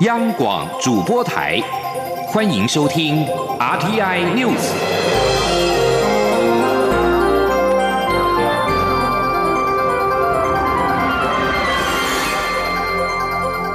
央广主播台，欢迎收听 RTI News。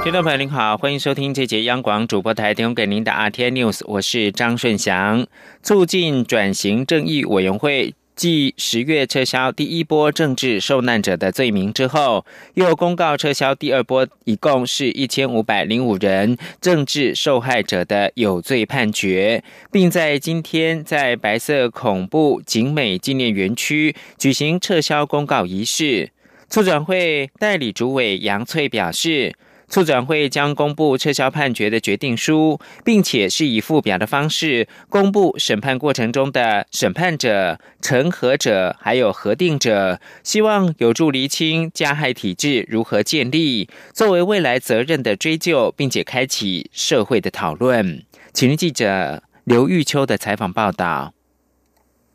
听众朋友您好，欢迎收听这节央广主播台提供给您的 RTI News，我是张顺祥。促进转型正义委员会。继十月撤销第一波政治受难者的罪名之后，又公告撤销第二波，一共是一千五百零五人政治受害者的有罪判决，并在今天在白色恐怖景美纪念园区举行撤销公告仪式。促转会代理主委杨翠表示。促转会将公布撤销判决的决定书，并且是以附表的方式公布审判过程中的审判者、成核者还有核定者，希望有助厘清加害体制如何建立，作为未来责任的追究，并且开启社会的讨论。请记者刘玉秋的采访报道。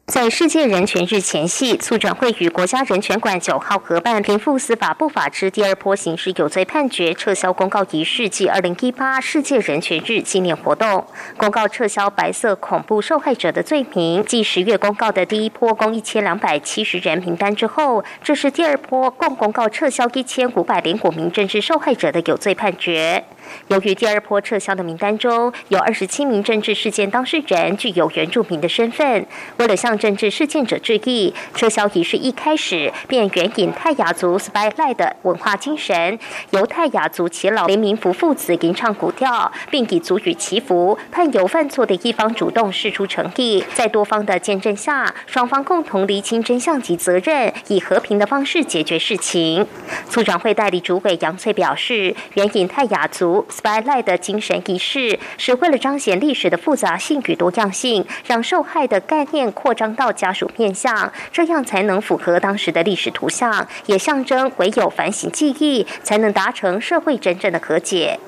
在世界人权日前夕，促转会与国家人权馆九号合办平复司法不法之第二波刑事有罪判决撤销公告仪式暨二零一八世界人权日纪念活动。公告撤销白色恐怖受害者的罪名，继十月公告的第一波共一千两百七十人名单之后，这是第二波共公告撤销一千五百零五名政治受害者的有罪判决。由于第二波撤销的名单中有二十七名政治事件当事人具有原住民的身份，为了向政治事件者致意，撤销仪式一开始便援引泰雅族 Spylight 的文化精神，由泰雅族耆老林明福父子吟唱古调，并以族语祈福，判有犯错的一方主动示出诚意，在多方的见证下，双方共同厘清真相及责任，以和平的方式解决事情。促转会代理主委杨翠表示，援引泰雅族。Spylight 的精神仪式是为了彰显历史的复杂性与多样性，让受害的概念扩张到家属面相，这样才能符合当时的历史图像，也象征唯有反省记忆，才能达成社会真正的和解。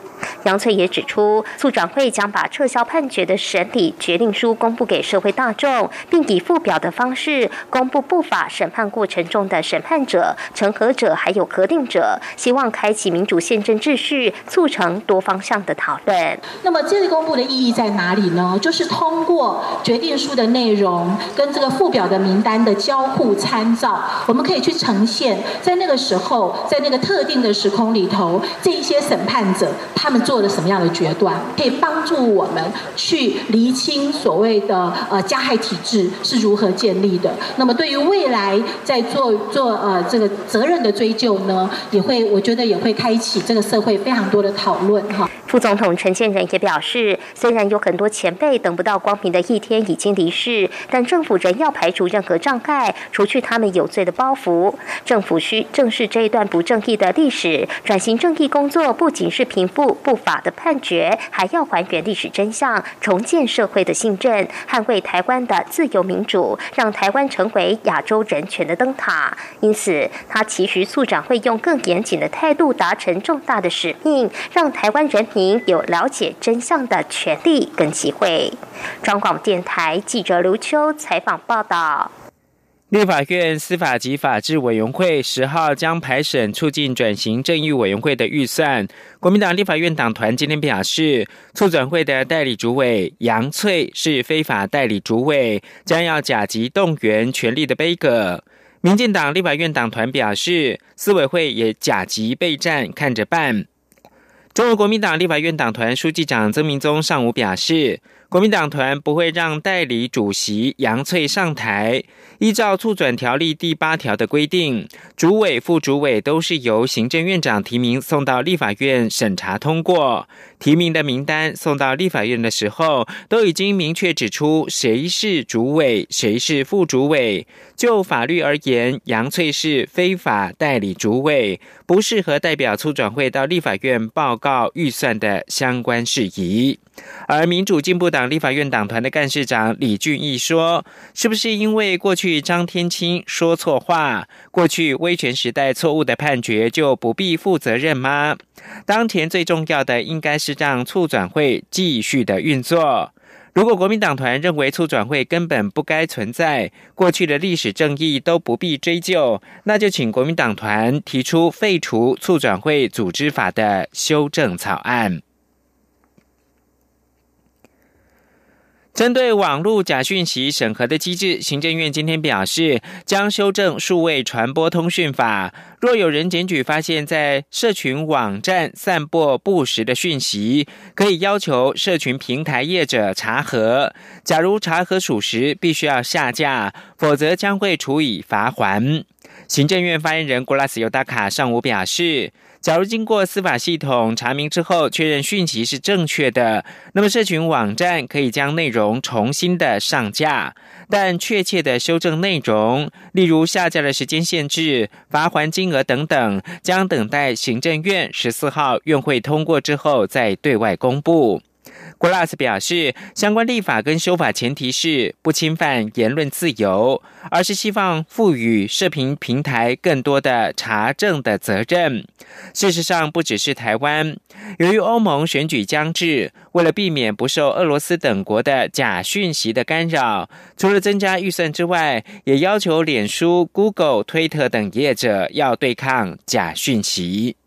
杨翠也指出，促转会将把撤销判决的审理决定书公布给社会大众，并以附表的方式公布不法审判过程中的审判者、成核者还有核定者，希望开启民主宪政秩序，促成多方向的讨论。那么这个公布的意义在哪里呢？就是通过决定书的内容跟这个附表的名单的交互参照，我们可以去呈现，在那个时候，在那个特定的时空里头，这一些审判者他们。做了什么样的决断，可以帮助我们去厘清所谓的呃加害体制是如何建立的？那么对于未来在做做呃这个责任的追究呢，也会我觉得也会开启这个社会非常多的讨论哈。副总统陈建仁也表示，虽然有很多前辈等不到光明的一天已经离世，但政府仍要排除任何障碍，除去他们有罪的包袱。政府需正视这一段不正义的历史，转型正义工作不仅是平复不法的判决，还要还原历史真相，重建社会的信任，捍卫台湾的自由民主，让台湾成为亚洲人权的灯塔。因此，他期许促长会用更严谨的态度，达成重大的使命，让台湾人民。您有了解真相的权利跟机会。中广电台记者刘秋采访报道。立法院司法及法制委员会十号将排审促进转型正义委员会的预算。国民党立法院党团今天表示，促转会的代理主委杨翠是非法代理主委，将要甲级动员权力的悲歌。民进党立法院党团表示，司委会也甲级备战，看着办。中国国民党立法院党团书记长曾明宗上午表示。国民党团不会让代理主席杨翠上台。依照促转条例第八条的规定，主委、副主委都是由行政院长提名送到立法院审查通过。提名的名单送到立法院的时候，都已经明确指出谁是主委，谁是副主委。就法律而言，杨翠是非法代理主委，不适合代表促转会到立法院报告预算的相关事宜。而民主进步党立法院党团的干事长李俊义说：“是不是因为过去张天青说错话，过去威权时代错误的判决就不必负责任吗？当前最重要的应该是让促转会继续的运作。如果国民党团认为促转会根本不该存在，过去的历史正义都不必追究，那就请国民党团提出废除促转会组织法的修正草案。”针对网络假讯息审核的机制，行政院今天表示，将修正数位传播通讯法。若有人检举发现，在社群网站散播不实的讯息，可以要求社群平台业者查核。假如查核属实，必须要下架，否则将会处以罚款。行政院发言人古拉斯尤达卡上午表示。假如经过司法系统查明之后，确认讯息是正确的，那么社群网站可以将内容重新的上架，但确切的修正内容，例如下架的时间限制、罚还金额等等，将等待行政院十四号院会通过之后再对外公布。Glass 表示，相关立法跟修法前提是不侵犯言论自由，而是希望赋予社评平台更多的查证的责任。事实上，不只是台湾，由于欧盟选举将至，为了避免不受俄罗斯等国的假讯息的干扰，除了增加预算之外，也要求脸书、Google、推特等业者要对抗假讯息。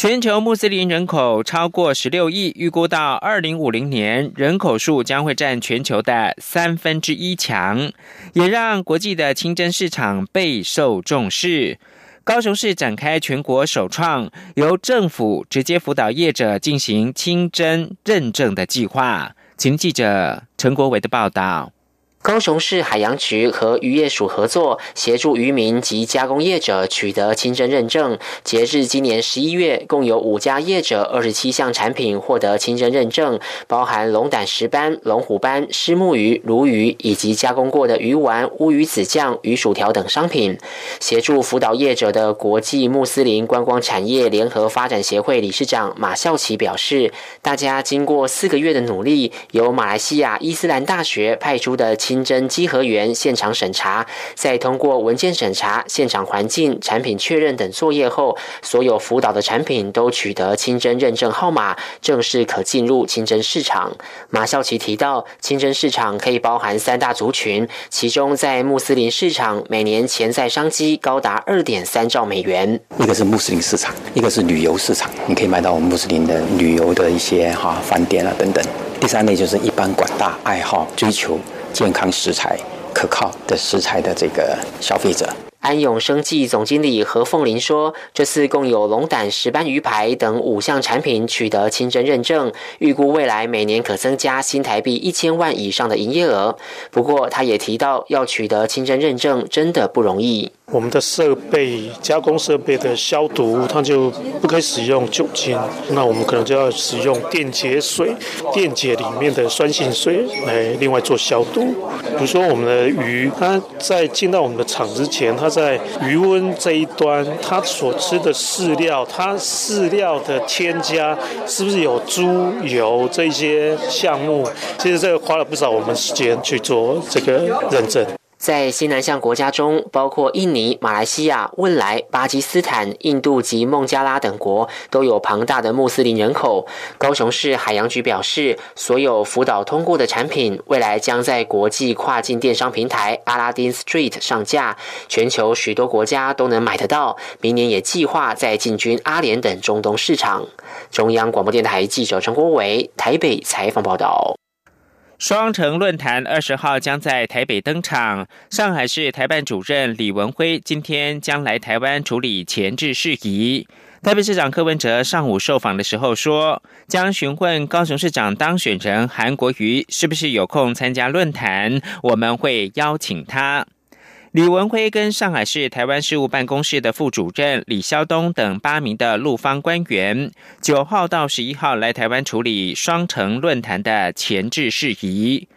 全球穆斯林人口超过十六亿，预估到二零五零年，人口数将会占全球的三分之一强，也让国际的清真市场备受重视。高雄市展开全国首创，由政府直接辅导业者进行清真认证的计划。请记者陈国伟的报道。高雄市海洋局和渔业署合作，协助渔民及加工业者取得清真认证。截至今年十一月，共有五家业者二十七项产品获得清真认证，包含龙胆石斑、龙虎斑、虱目鱼、鲈鱼以及加工过的鱼丸、乌鱼子酱、鱼薯条等商品。协助辅导业者的国际穆斯林观光产业联合发展协会理事长马孝奇表示：“大家经过四个月的努力，由马来西亚伊斯兰大学派出的。”清真稽核员现场审查，在通过文件审查、现场环境、产品确认等作业后，所有辅导的产品都取得清真认证号码，正式可进入清真市场。马孝奇提到，清真市场可以包含三大族群，其中在穆斯林市场，每年潜在商机高达二点三兆美元。一个是穆斯林市场，一个是旅游市场，你可以买到我们穆斯林的旅游的一些哈饭店啊等等。第三类就是一般广大爱好追求。健康食材、可靠的食材的这个消费者。安永生技总经理何凤林说：“这次共有龙胆石斑鱼排等五项产品取得清真认证，预估未来每年可增加新台币一千万以上的营业额。不过，他也提到，要取得清真认证真的不容易。”我们的设备加工设备的消毒，它就不可以使用酒精，那我们可能就要使用电解水、电解里面的酸性水来另外做消毒。比如说我们的鱼，它在进到我们的厂之前，它在余温这一端，它所吃的饲料，它饲料的添加是不是有猪油这些项目？其实这个花了不少我们时间去做这个认证。在西南向国家中，包括印尼、马来西亚、汶莱、巴基斯坦、印度及孟加拉等国，都有庞大的穆斯林人口。高雄市海洋局表示，所有辅导通过的产品，未来将在国际跨境电商平台阿拉丁 Street 上架，全球许多国家都能买得到。明年也计划在进军阿联等中东市场。中央广播电台记者陈国伟台北采访报道。双城论坛二十号将在台北登场。上海市台办主任李文辉今天将来台湾处理前置事宜。台北市长柯文哲上午受访的时候说，将询问高雄市长当选人韩国瑜是不是有空参加论坛，我们会邀请他。李文辉跟上海市台湾事务办公室的副主任李肖东等八名的陆方官员，九号到十一号来台湾处理双城论坛的前置事宜。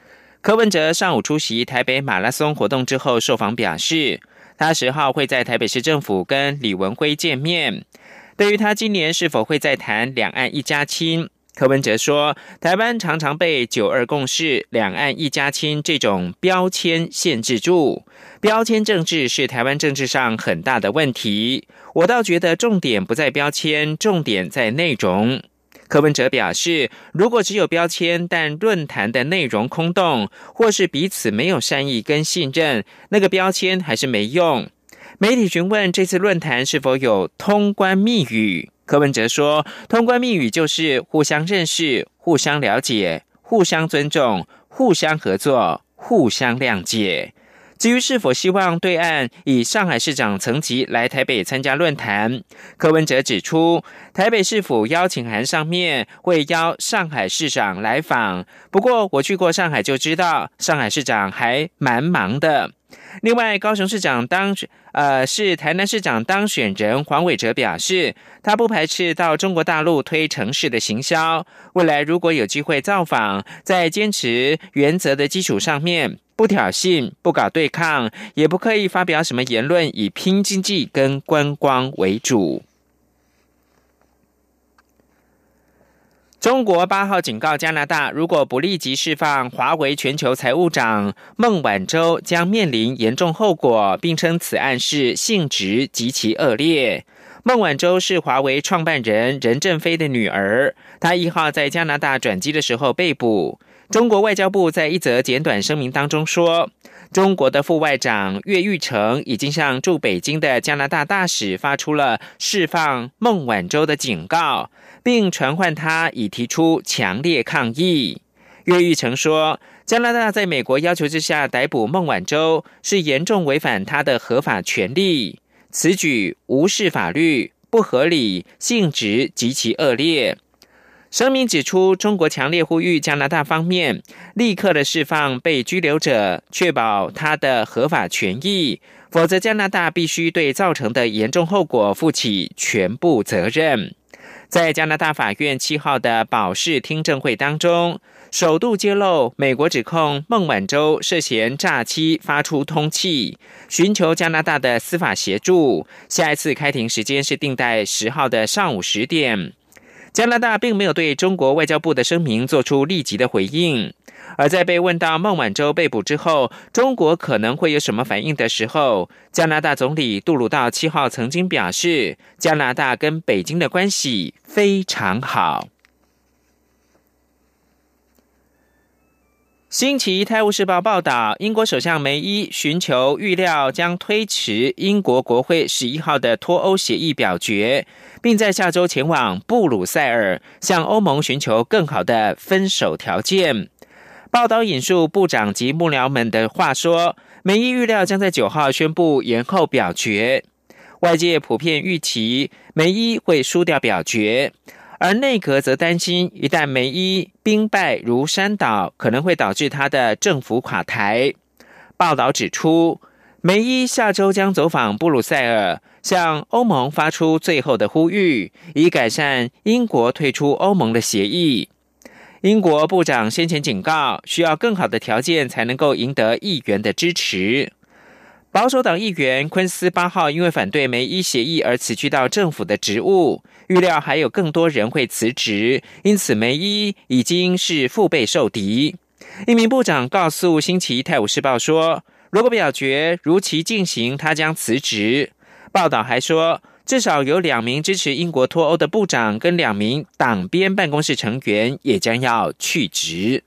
柯文哲上午出席台北马拉松活动之后受访表示，他十号会在台北市政府跟李文辉见面。对于他今年是否会再谈两岸一家亲？柯文哲说：“台湾常常被‘九二共识’、‘两岸一家亲’这种标签限制住，标签政治是台湾政治上很大的问题。我倒觉得重点不在标签，重点在内容。”柯文哲表示：“如果只有标签，但论坛的内容空洞，或是彼此没有善意跟信任，那个标签还是没用。”媒体询问这次论坛是否有通关密语。柯文哲说：“通关密语就是互相认识、互相了解、互相尊重、互相合作、互相谅解。至于是否希望对岸以上海市长层级来台北参加论坛，柯文哲指出，台北市府邀请函上面会邀上海市长来访。不过我去过上海就知道，上海市长还蛮忙的。另外，高雄市长当呃是台南市长当选人黄伟哲表示，他不排斥到中国大陆推城市的行销。未来如果有机会造访，在坚持原则的基础上面。不挑衅，不搞对抗，也不刻意发表什么言论，以拼经济跟观光为主。中国八号警告加拿大，如果不立即释放华为全球财务长孟晚舟，将面临严重后果，并称此案是性质极其恶劣。孟晚舟是华为创办人任正非的女儿，她一号在加拿大转机的时候被捕。中国外交部在一则简短声明当中说，中国的副外长岳玉成已经向驻北京的加拿大大使发出了释放孟晚舟的警告，并传唤他已提出强烈抗议。岳玉成说，加拿大在美国要求之下逮捕孟晚舟，是严重违反他的合法权利，此举无视法律，不合理，性质极其恶劣。声明指出，中国强烈呼吁加拿大方面立刻的释放被拘留者，确保他的合法权益，否则加拿大必须对造成的严重后果负起全部责任。在加拿大法院七号的保释听证会当中，首度揭露美国指控孟晚舟涉嫌诈欺，发出通气，寻求加拿大的司法协助。下一次开庭时间是定在十号的上午十点。加拿大并没有对中国外交部的声明做出立即的回应，而在被问到孟晚舟被捕之后，中国可能会有什么反应的时候，加拿大总理杜鲁道七号曾经表示，加拿大跟北京的关系非常好。星期《泰晤士报》报道，英国首相梅伊寻求预料将推迟英国国会十一号的脱欧协议表决，并在下周前往布鲁塞尔向欧盟寻求更好的分手条件。报道引述部长及幕僚们的话说，梅伊预料将在九号宣布延后表决。外界普遍预期梅伊会输掉表决。而内阁则担心，一旦梅伊兵败如山倒，可能会导致他的政府垮台。报道指出，梅伊下周将走访布鲁塞尔，向欧盟发出最后的呼吁，以改善英国退出欧盟的协议。英国部长先前警告，需要更好的条件才能够赢得议员的支持。保守党议员昆斯八号因为反对梅伊协议而辞去到政府的职务，预料还有更多人会辞职，因此梅伊已经是腹背受敌。一名部长告诉《星期泰晤士报》说，如果表决如期进行，他将辞职。报道还说，至少有两名支持英国脱欧的部长跟两名党边办公室成员也将要去职。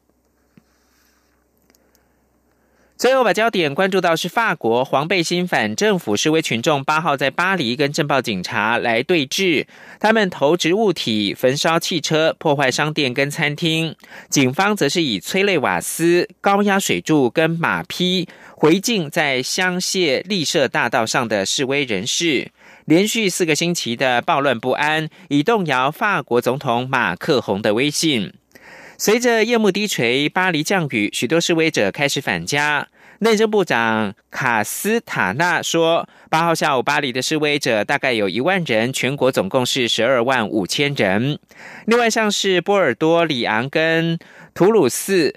最后把焦点关注到是法国黄背心反政府示威群众八号在巴黎跟镇暴警察来对峙，他们投掷物体、焚烧汽车、破坏商店跟餐厅，警方则是以催泪瓦斯、高压水柱跟马匹回敬在香榭丽舍大道上的示威人士。连续四个星期的暴乱不安，已动摇法国总统马克宏的威信。随着夜幕低垂，巴黎降雨，许多示威者开始返家。内政部长卡斯塔纳说，八号下午巴黎的示威者大概有一万人，全国总共是十二万五千人。另外，像是波尔多、里昂跟图鲁斯，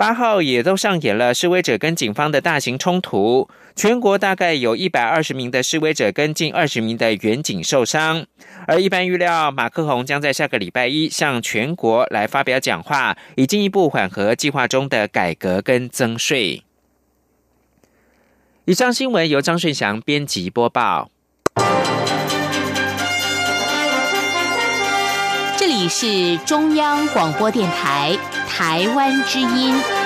八号也都上演了示威者跟警方的大型冲突。全国大概有一百二十名的示威者跟近二十名的远警受伤，而一般预料马克宏将在下个礼拜一向全国来发表讲话，以进一步缓和计划中的改革跟增税。以上新闻由张顺祥编辑播报。这里是中央广播电台台湾之音。